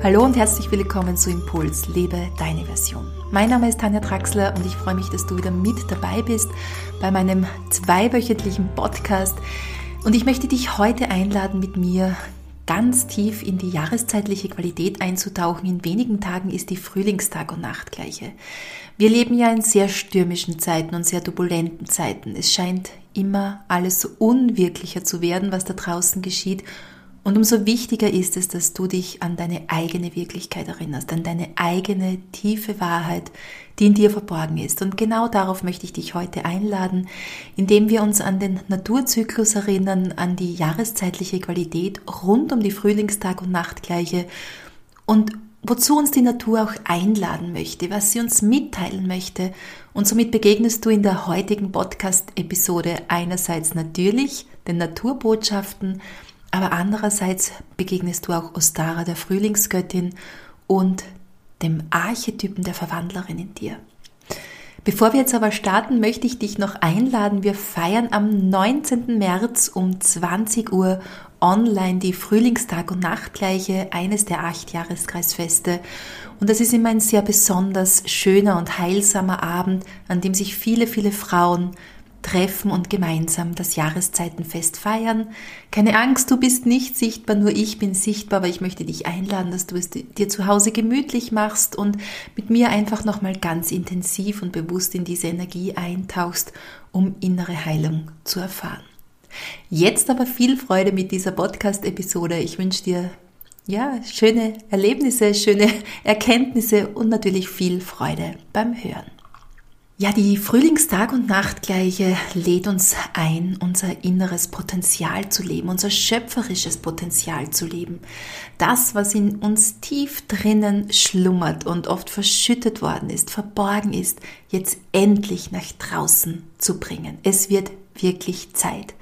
Hallo und herzlich willkommen zu Impuls, lebe deine Version. Mein Name ist Tanja Traxler und ich freue mich, dass du wieder mit dabei bist bei meinem zweiwöchentlichen Podcast. Und ich möchte dich heute einladen, mit mir ganz tief in die jahreszeitliche Qualität einzutauchen. In wenigen Tagen ist die Frühlingstag- und Nachtgleiche. Wir leben ja in sehr stürmischen Zeiten und sehr turbulenten Zeiten. Es scheint immer alles so unwirklicher zu werden, was da draußen geschieht. Und umso wichtiger ist es, dass du dich an deine eigene Wirklichkeit erinnerst, an deine eigene tiefe Wahrheit, die in dir verborgen ist. Und genau darauf möchte ich dich heute einladen, indem wir uns an den Naturzyklus erinnern, an die jahreszeitliche Qualität rund um die Frühlingstag- und Nachtgleiche und wozu uns die Natur auch einladen möchte, was sie uns mitteilen möchte. Und somit begegnest du in der heutigen Podcast-Episode einerseits natürlich den Naturbotschaften, aber andererseits begegnest du auch Ostara, der Frühlingsgöttin und dem Archetypen der Verwandlerin in dir. Bevor wir jetzt aber starten, möchte ich dich noch einladen. Wir feiern am 19. März um 20 Uhr online die Frühlingstag- und Nachtgleiche, eines der acht Jahreskreisfeste. Und das ist immer ein sehr besonders schöner und heilsamer Abend, an dem sich viele, viele Frauen treffen und gemeinsam das Jahreszeitenfest feiern. Keine Angst, du bist nicht sichtbar, nur ich bin sichtbar, aber ich möchte dich einladen, dass du es dir zu Hause gemütlich machst und mit mir einfach nochmal ganz intensiv und bewusst in diese Energie eintauchst, um innere Heilung zu erfahren. Jetzt aber viel Freude mit dieser Podcast-Episode. Ich wünsche dir ja, schöne Erlebnisse, schöne Erkenntnisse und natürlich viel Freude beim Hören. Ja, die Frühlingstag- und Nachtgleiche lädt uns ein, unser inneres Potenzial zu leben, unser schöpferisches Potenzial zu leben. Das, was in uns tief drinnen schlummert und oft verschüttet worden ist, verborgen ist, jetzt endlich nach draußen zu bringen. Es wird wirklich Zeit.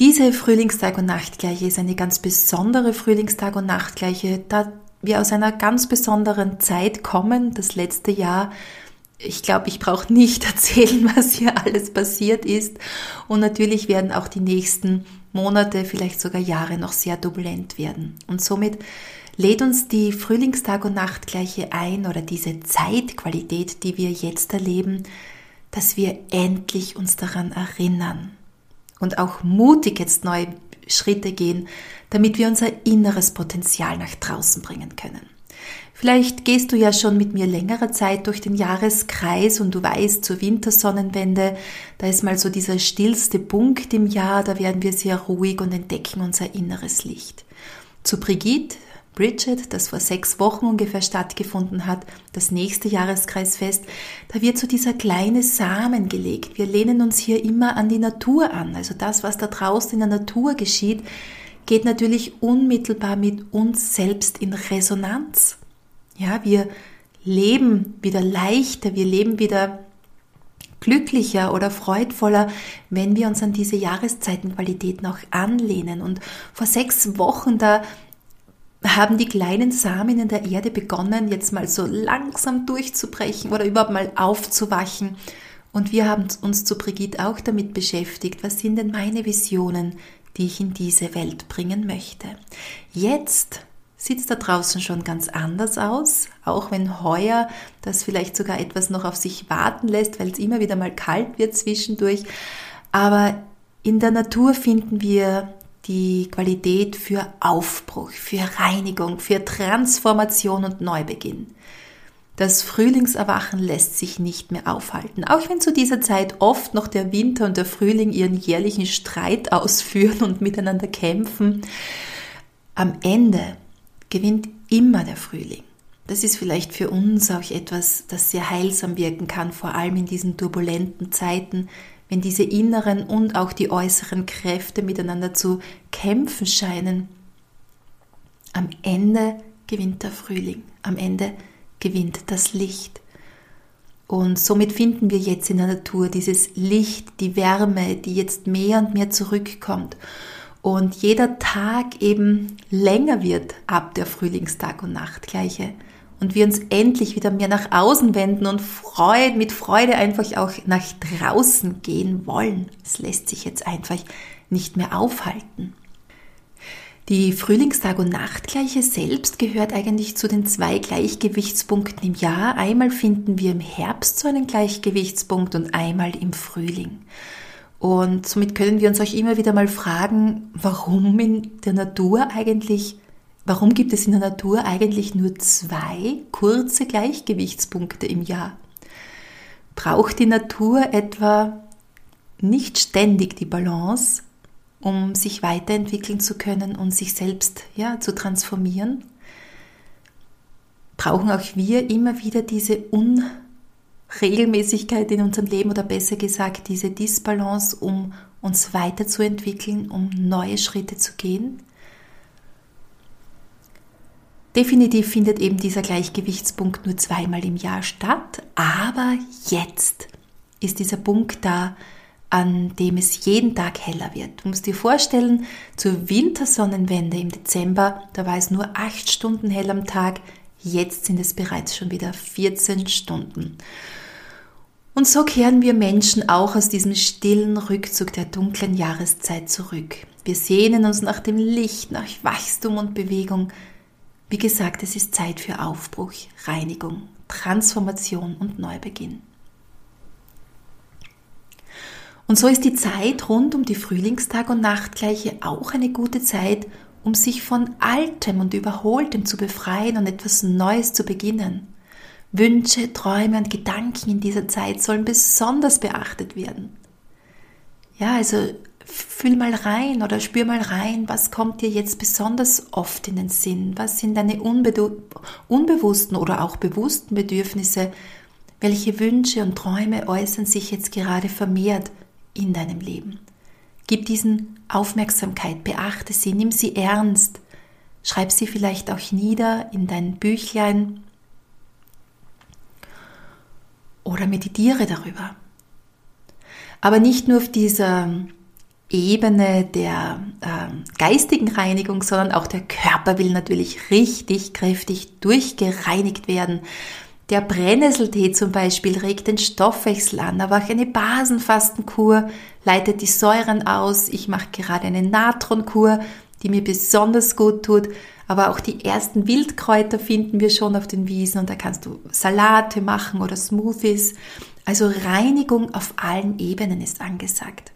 Diese Frühlingstag- und Nachtgleiche ist eine ganz besondere Frühlingstag- und Nachtgleiche, da wir aus einer ganz besonderen Zeit kommen. Das letzte Jahr ich glaube, ich brauche nicht erzählen, was hier alles passiert ist. Und natürlich werden auch die nächsten Monate, vielleicht sogar Jahre noch sehr turbulent werden. Und somit lädt uns die Frühlingstag- und Nachtgleiche ein oder diese Zeitqualität, die wir jetzt erleben, dass wir endlich uns daran erinnern und auch mutig jetzt neue Schritte gehen, damit wir unser inneres Potenzial nach draußen bringen können. Vielleicht gehst du ja schon mit mir längere Zeit durch den Jahreskreis und du weißt, zur Wintersonnenwende, da ist mal so dieser stillste Punkt im Jahr, da werden wir sehr ruhig und entdecken unser inneres Licht. Zu Brigitte, Bridget, das vor sechs Wochen ungefähr stattgefunden hat, das nächste Jahreskreisfest, da wird so dieser kleine Samen gelegt. Wir lehnen uns hier immer an die Natur an. Also das, was da draußen in der Natur geschieht, geht natürlich unmittelbar mit uns selbst in Resonanz. Ja, wir leben wieder leichter, wir leben wieder glücklicher oder freudvoller, wenn wir uns an diese Jahreszeitenqualitäten auch anlehnen. Und vor sechs Wochen, da haben die kleinen Samen in der Erde begonnen, jetzt mal so langsam durchzubrechen oder überhaupt mal aufzuwachen. Und wir haben uns zu Brigitte auch damit beschäftigt, was sind denn meine Visionen, die ich in diese Welt bringen möchte. Jetzt sieht es da draußen schon ganz anders aus, auch wenn heuer das vielleicht sogar etwas noch auf sich warten lässt, weil es immer wieder mal kalt wird zwischendurch. Aber in der Natur finden wir die Qualität für Aufbruch, für Reinigung, für Transformation und Neubeginn. Das Frühlingserwachen lässt sich nicht mehr aufhalten, auch wenn zu dieser Zeit oft noch der Winter und der Frühling ihren jährlichen Streit ausführen und miteinander kämpfen. Am Ende gewinnt immer der Frühling. Das ist vielleicht für uns auch etwas, das sehr heilsam wirken kann, vor allem in diesen turbulenten Zeiten, wenn diese inneren und auch die äußeren Kräfte miteinander zu kämpfen scheinen. Am Ende gewinnt der Frühling, am Ende gewinnt das Licht. Und somit finden wir jetzt in der Natur dieses Licht, die Wärme, die jetzt mehr und mehr zurückkommt und jeder Tag eben länger wird ab der Frühlingstag und Nachtgleiche und wir uns endlich wieder mehr nach außen wenden und Freude, mit Freude einfach auch nach draußen gehen wollen. Es lässt sich jetzt einfach nicht mehr aufhalten. Die Frühlingstag- und Nachtgleiche selbst gehört eigentlich zu den zwei Gleichgewichtspunkten im Jahr. Einmal finden wir im Herbst so einen Gleichgewichtspunkt und einmal im Frühling. Und somit können wir uns euch immer wieder mal fragen, warum in der Natur eigentlich, warum gibt es in der Natur eigentlich nur zwei kurze Gleichgewichtspunkte im Jahr? Braucht die Natur etwa nicht ständig die Balance, um sich weiterentwickeln zu können und sich selbst ja, zu transformieren, brauchen auch wir immer wieder diese Unregelmäßigkeit in unserem Leben oder besser gesagt diese Disbalance, um uns weiterzuentwickeln, um neue Schritte zu gehen. Definitiv findet eben dieser Gleichgewichtspunkt nur zweimal im Jahr statt, aber jetzt ist dieser Punkt da, an dem es jeden Tag heller wird. Du musst dir vorstellen, zur Wintersonnenwende im Dezember, da war es nur acht Stunden hell am Tag, jetzt sind es bereits schon wieder 14 Stunden. Und so kehren wir Menschen auch aus diesem stillen Rückzug der dunklen Jahreszeit zurück. Wir sehnen uns nach dem Licht, nach Wachstum und Bewegung. Wie gesagt, es ist Zeit für Aufbruch, Reinigung, Transformation und Neubeginn. Und so ist die Zeit rund um die Frühlingstag- und Nachtgleiche auch eine gute Zeit, um sich von Altem und Überholtem zu befreien und etwas Neues zu beginnen. Wünsche, Träume und Gedanken in dieser Zeit sollen besonders beachtet werden. Ja, also fühl mal rein oder spür mal rein, was kommt dir jetzt besonders oft in den Sinn? Was sind deine unbewussten oder auch bewussten Bedürfnisse? Welche Wünsche und Träume äußern sich jetzt gerade vermehrt in deinem Leben. Gib diesen Aufmerksamkeit, beachte sie, nimm sie ernst, schreib sie vielleicht auch nieder in dein Büchlein oder meditiere darüber. Aber nicht nur auf dieser Ebene der äh, geistigen Reinigung, sondern auch der Körper will natürlich richtig kräftig durchgereinigt werden. Der Brennnesseltee zum Beispiel regt den Stoffwechsel an, aber auch eine Basenfastenkur leitet die Säuren aus. Ich mache gerade eine Natronkur, die mir besonders gut tut. Aber auch die ersten Wildkräuter finden wir schon auf den Wiesen und da kannst du Salate machen oder Smoothies. Also Reinigung auf allen Ebenen ist angesagt.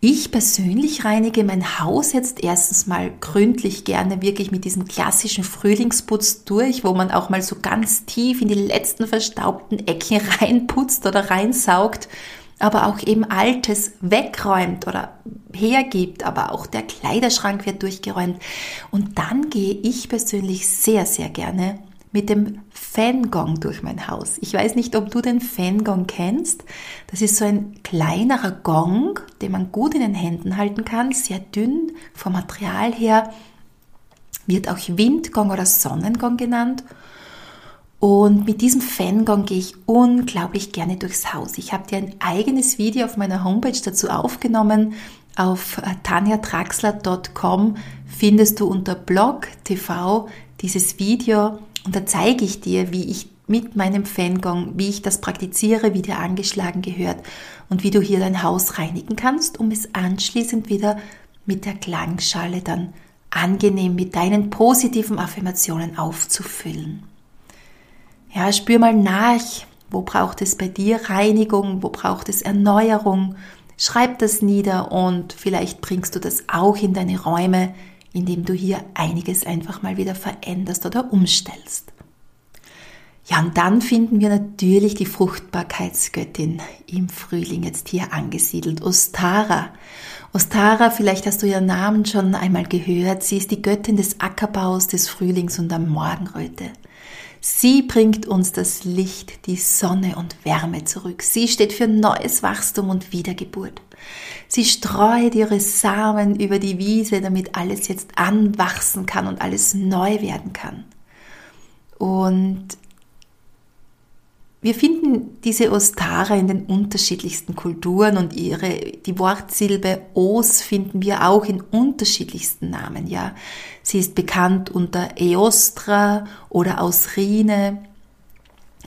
Ich persönlich reinige mein Haus jetzt erstens mal gründlich gerne wirklich mit diesem klassischen Frühlingsputz durch, wo man auch mal so ganz tief in die letzten verstaubten Ecken reinputzt oder reinsaugt, aber auch eben Altes wegräumt oder hergibt, aber auch der Kleiderschrank wird durchgeräumt. Und dann gehe ich persönlich sehr, sehr gerne mit dem Fangong durch mein Haus. Ich weiß nicht, ob du den Fangong kennst. Das ist so ein kleinerer Gong, den man gut in den Händen halten kann, sehr dünn vom Material her, wird auch Windgong oder Sonnengong genannt. Und mit diesem Fangong gehe ich unglaublich gerne durchs Haus. Ich habe dir ein eigenes Video auf meiner Homepage dazu aufgenommen. Auf äh, tanjatraxler.com findest du unter Blog TV dieses Video und da zeige ich dir, wie ich mit meinem Fangong, wie ich das praktiziere, wie der angeschlagen gehört und wie du hier dein Haus reinigen kannst, um es anschließend wieder mit der Klangschale dann angenehm mit deinen positiven Affirmationen aufzufüllen. Ja, spür mal nach, wo braucht es bei dir Reinigung, wo braucht es Erneuerung. Schreib das nieder und vielleicht bringst du das auch in deine Räume, indem du hier einiges einfach mal wieder veränderst oder umstellst. Ja, und dann finden wir natürlich die Fruchtbarkeitsgöttin im Frühling jetzt hier angesiedelt, Ostara. Ostara, vielleicht hast du ihren Namen schon einmal gehört, sie ist die Göttin des Ackerbaus, des Frühlings und der Morgenröte. Sie bringt uns das Licht, die Sonne und Wärme zurück. Sie steht für neues Wachstum und Wiedergeburt. Sie streut ihre Samen über die Wiese, damit alles jetzt anwachsen kann und alles neu werden kann. Und wir finden diese Ostara in den unterschiedlichsten Kulturen und ihre, die Wortsilbe Os finden wir auch in unterschiedlichsten Namen, ja. Sie ist bekannt unter Eostra oder Ausrine.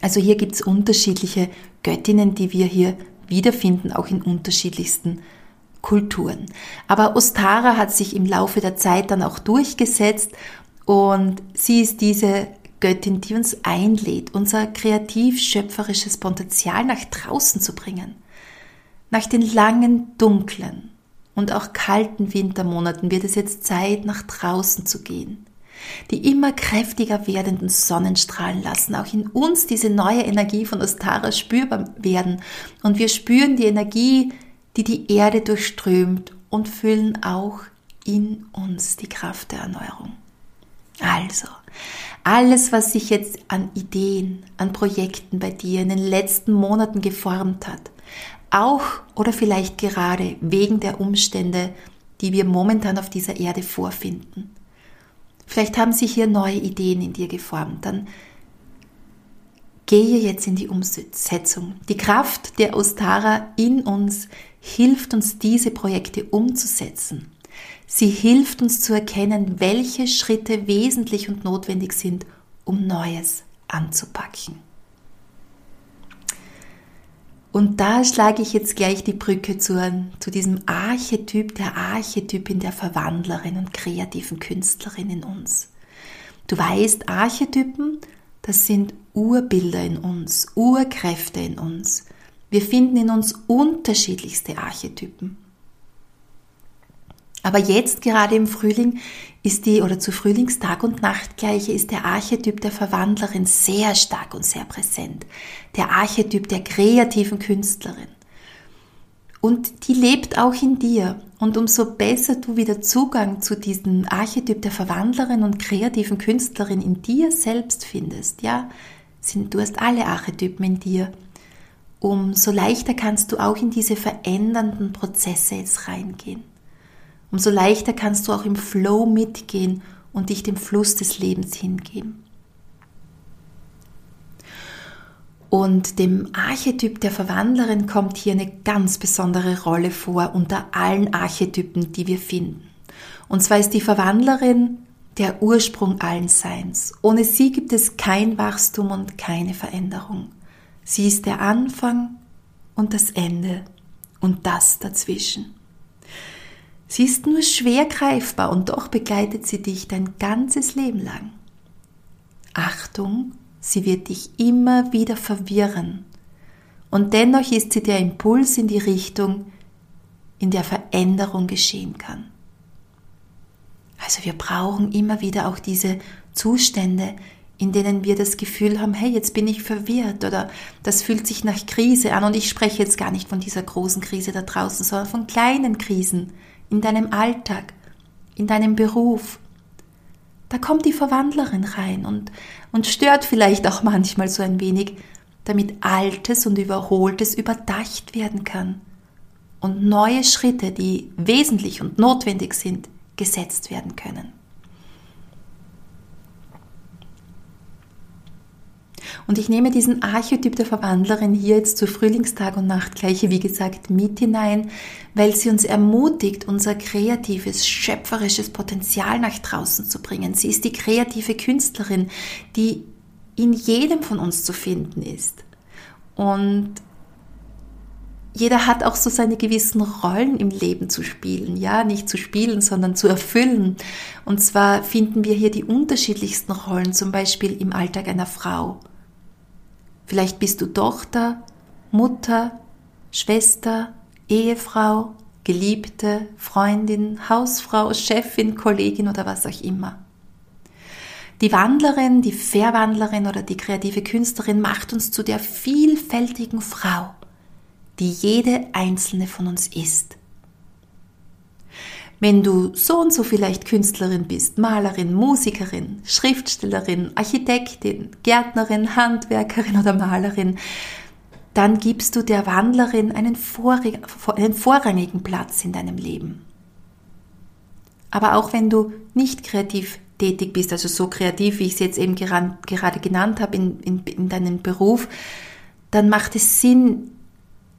Also hier gibt es unterschiedliche Göttinnen, die wir hier wiederfinden, auch in unterschiedlichsten Kulturen. Aber Ostara hat sich im Laufe der Zeit dann auch durchgesetzt und sie ist diese Göttin, die uns einlädt, unser kreativ-schöpferisches Potenzial nach draußen zu bringen. Nach den langen, dunklen und auch kalten Wintermonaten wird es jetzt Zeit, nach draußen zu gehen. Die immer kräftiger werdenden Sonnenstrahlen lassen auch in uns diese neue Energie von Ostara spürbar werden und wir spüren die Energie, die die Erde durchströmt und fühlen auch in uns die Kraft der Erneuerung. Also, alles, was sich jetzt an Ideen, an Projekten bei dir in den letzten Monaten geformt hat, auch oder vielleicht gerade wegen der Umstände, die wir momentan auf dieser Erde vorfinden. Vielleicht haben sich hier neue Ideen in dir geformt. Dann gehe jetzt in die Umsetzung. Die Kraft der Ostara in uns hilft uns, diese Projekte umzusetzen. Sie hilft uns zu erkennen, welche Schritte wesentlich und notwendig sind, um Neues anzupacken. Und da schlage ich jetzt gleich die Brücke zu, zu diesem Archetyp, der Archetypin der Verwandlerin und kreativen Künstlerin in uns. Du weißt, Archetypen, das sind Urbilder in uns, Urkräfte in uns. Wir finden in uns unterschiedlichste Archetypen. Aber jetzt gerade im Frühling ist die, oder zu Frühlingstag und Nachtgleiche ist der Archetyp der Verwandlerin sehr stark und sehr präsent. Der Archetyp der kreativen Künstlerin. Und die lebt auch in dir. Und umso besser du wieder Zugang zu diesem Archetyp der Verwandlerin und kreativen Künstlerin in dir selbst findest, ja, sind, du hast alle Archetypen in dir, umso leichter kannst du auch in diese verändernden Prozesse jetzt reingehen umso leichter kannst du auch im Flow mitgehen und dich dem Fluss des Lebens hingeben. Und dem Archetyp der Verwandlerin kommt hier eine ganz besondere Rolle vor unter allen Archetypen, die wir finden. Und zwar ist die Verwandlerin der Ursprung allen Seins. Ohne sie gibt es kein Wachstum und keine Veränderung. Sie ist der Anfang und das Ende und das dazwischen. Sie ist nur schwer greifbar und doch begleitet sie dich dein ganzes Leben lang. Achtung, sie wird dich immer wieder verwirren. Und dennoch ist sie der Impuls in die Richtung, in der Veränderung geschehen kann. Also wir brauchen immer wieder auch diese Zustände, in denen wir das Gefühl haben, hey, jetzt bin ich verwirrt oder das fühlt sich nach Krise an und ich spreche jetzt gar nicht von dieser großen Krise da draußen, sondern von kleinen Krisen, in deinem Alltag, in deinem Beruf. Da kommt die Verwandlerin rein und, und stört vielleicht auch manchmal so ein wenig, damit Altes und Überholtes überdacht werden kann und neue Schritte, die wesentlich und notwendig sind, gesetzt werden können. Und ich nehme diesen Archetyp der Verwandlerin hier jetzt zu Frühlingstag und Nachtgleiche, wie gesagt, mit hinein, weil sie uns ermutigt, unser kreatives, schöpferisches Potenzial nach draußen zu bringen. Sie ist die kreative Künstlerin, die in jedem von uns zu finden ist. Und jeder hat auch so seine gewissen Rollen im Leben zu spielen, ja, nicht zu spielen, sondern zu erfüllen. Und zwar finden wir hier die unterschiedlichsten Rollen, zum Beispiel im Alltag einer Frau. Vielleicht bist du Tochter, Mutter, Schwester, Ehefrau, Geliebte, Freundin, Hausfrau, Chefin, Kollegin oder was auch immer. Die Wandlerin, die Verwandlerin oder die kreative Künstlerin macht uns zu der vielfältigen Frau, die jede einzelne von uns ist. Wenn du so und so vielleicht Künstlerin bist, Malerin, Musikerin, Schriftstellerin, Architektin, Gärtnerin, Handwerkerin oder Malerin, dann gibst du der Wandlerin einen, einen vorrangigen Platz in deinem Leben. Aber auch wenn du nicht kreativ tätig bist, also so kreativ, wie ich es jetzt eben gerade genannt habe in, in, in deinem Beruf, dann macht es Sinn,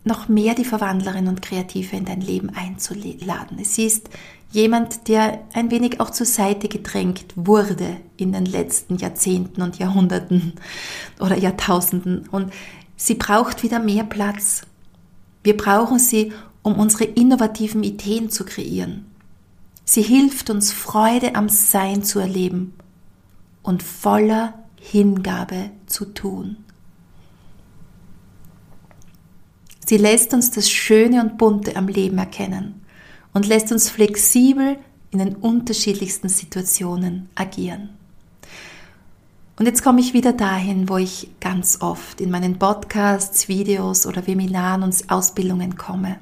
noch mehr die Verwandlerin und Kreative in dein Leben einzuladen. Es ist jemand, der ein wenig auch zur Seite gedrängt wurde in den letzten Jahrzehnten und Jahrhunderten oder Jahrtausenden. Und sie braucht wieder mehr Platz. Wir brauchen sie, um unsere innovativen Ideen zu kreieren. Sie hilft uns Freude am Sein zu erleben und voller Hingabe zu tun. Sie lässt uns das Schöne und Bunte am Leben erkennen und lässt uns flexibel in den unterschiedlichsten Situationen agieren. Und jetzt komme ich wieder dahin, wo ich ganz oft in meinen Podcasts, Videos oder Webinaren und Ausbildungen komme.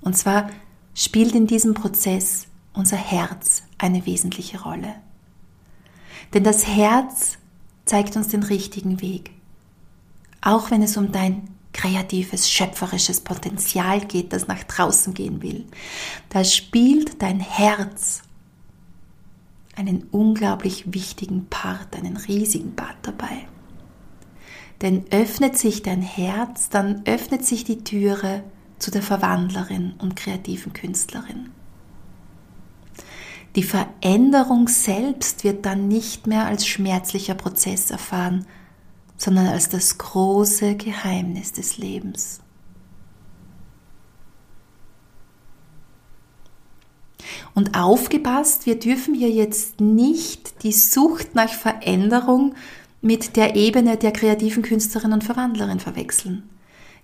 Und zwar spielt in diesem Prozess unser Herz eine wesentliche Rolle. Denn das Herz zeigt uns den richtigen Weg. Auch wenn es um dein kreatives, schöpferisches Potenzial geht, das nach draußen gehen will. Da spielt dein Herz einen unglaublich wichtigen Part, einen riesigen Part dabei. Denn öffnet sich dein Herz, dann öffnet sich die Türe zu der Verwandlerin und kreativen Künstlerin. Die Veränderung selbst wird dann nicht mehr als schmerzlicher Prozess erfahren, sondern als das große Geheimnis des Lebens. Und aufgepasst, wir dürfen hier jetzt nicht die Sucht nach Veränderung mit der Ebene der kreativen Künstlerin und Verwandlerin verwechseln.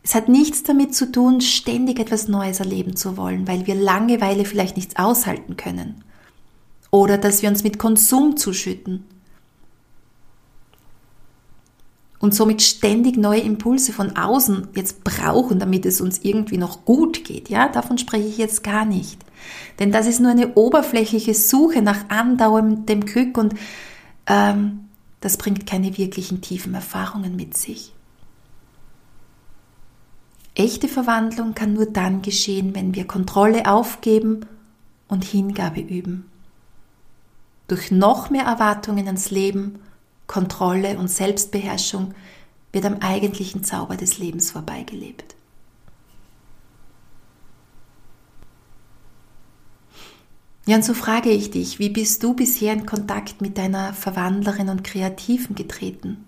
Es hat nichts damit zu tun, ständig etwas Neues erleben zu wollen, weil wir Langeweile vielleicht nichts aushalten können. Oder dass wir uns mit Konsum zuschütten und somit ständig neue Impulse von außen jetzt brauchen, damit es uns irgendwie noch gut geht. Ja, davon spreche ich jetzt gar nicht. Denn das ist nur eine oberflächliche Suche nach andauerndem Glück und ähm, das bringt keine wirklichen tiefen Erfahrungen mit sich. Echte Verwandlung kann nur dann geschehen, wenn wir Kontrolle aufgeben und Hingabe üben. Durch noch mehr Erwartungen ans Leben Kontrolle und Selbstbeherrschung wird am eigentlichen Zauber des Lebens vorbeigelebt. Ja, und so frage ich dich, wie bist du bisher in Kontakt mit deiner Verwandlerin und Kreativen getreten?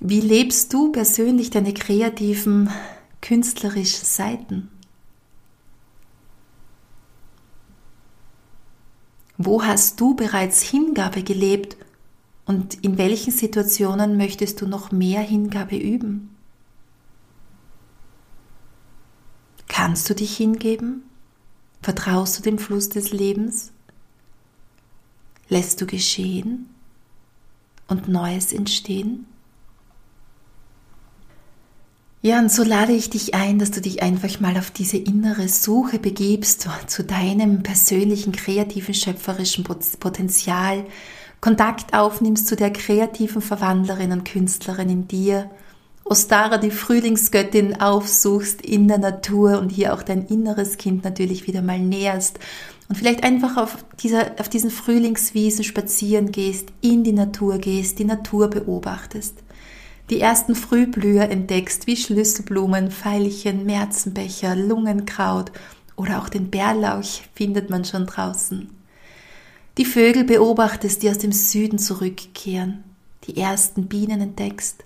Wie lebst du persönlich deine kreativen, künstlerischen Seiten? Wo hast du bereits Hingabe gelebt und in welchen Situationen möchtest du noch mehr Hingabe üben? Kannst du dich hingeben? Vertraust du dem Fluss des Lebens? Lässt du geschehen und Neues entstehen? Ja, und so lade ich dich ein, dass du dich einfach mal auf diese innere Suche begibst zu deinem persönlichen, kreativen, schöpferischen Potenzial, Kontakt aufnimmst zu der kreativen Verwandlerin und Künstlerin in dir, Ostara, die Frühlingsgöttin, aufsuchst in der Natur und hier auch dein inneres Kind natürlich wieder mal näherst und vielleicht einfach auf, dieser, auf diesen Frühlingswiesen spazieren gehst, in die Natur gehst, die Natur beobachtest die ersten Frühblüher entdeckst, wie Schlüsselblumen, Veilchen, Märzenbecher, Lungenkraut oder auch den Bärlauch findet man schon draußen. Die Vögel beobachtest, die aus dem Süden zurückkehren, die ersten Bienen entdeckst,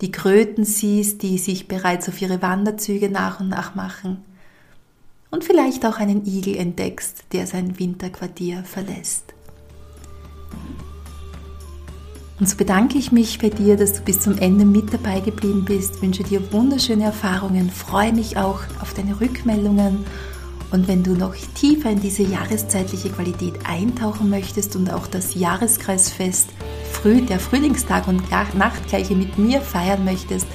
die Kröten siehst, die sich bereits auf ihre Wanderzüge nach und nach machen und vielleicht auch einen Igel entdeckst, der sein Winterquartier verlässt. Und so bedanke ich mich bei dir, dass du bis zum Ende mit dabei geblieben bist, wünsche dir wunderschöne Erfahrungen, freue mich auch auf deine Rückmeldungen. Und wenn du noch tiefer in diese jahreszeitliche Qualität eintauchen möchtest und auch das Jahreskreisfest Früh, der Frühlingstag und Nachtgleiche mit mir feiern möchtest,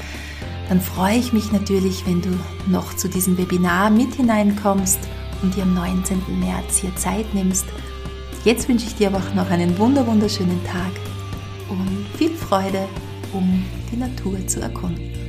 dann freue ich mich natürlich, wenn du noch zu diesem Webinar mit hineinkommst und dir am 19. März hier Zeit nimmst. Jetzt wünsche ich dir aber auch noch einen wunderschönen Tag und viel Freude, um die Natur zu erkunden.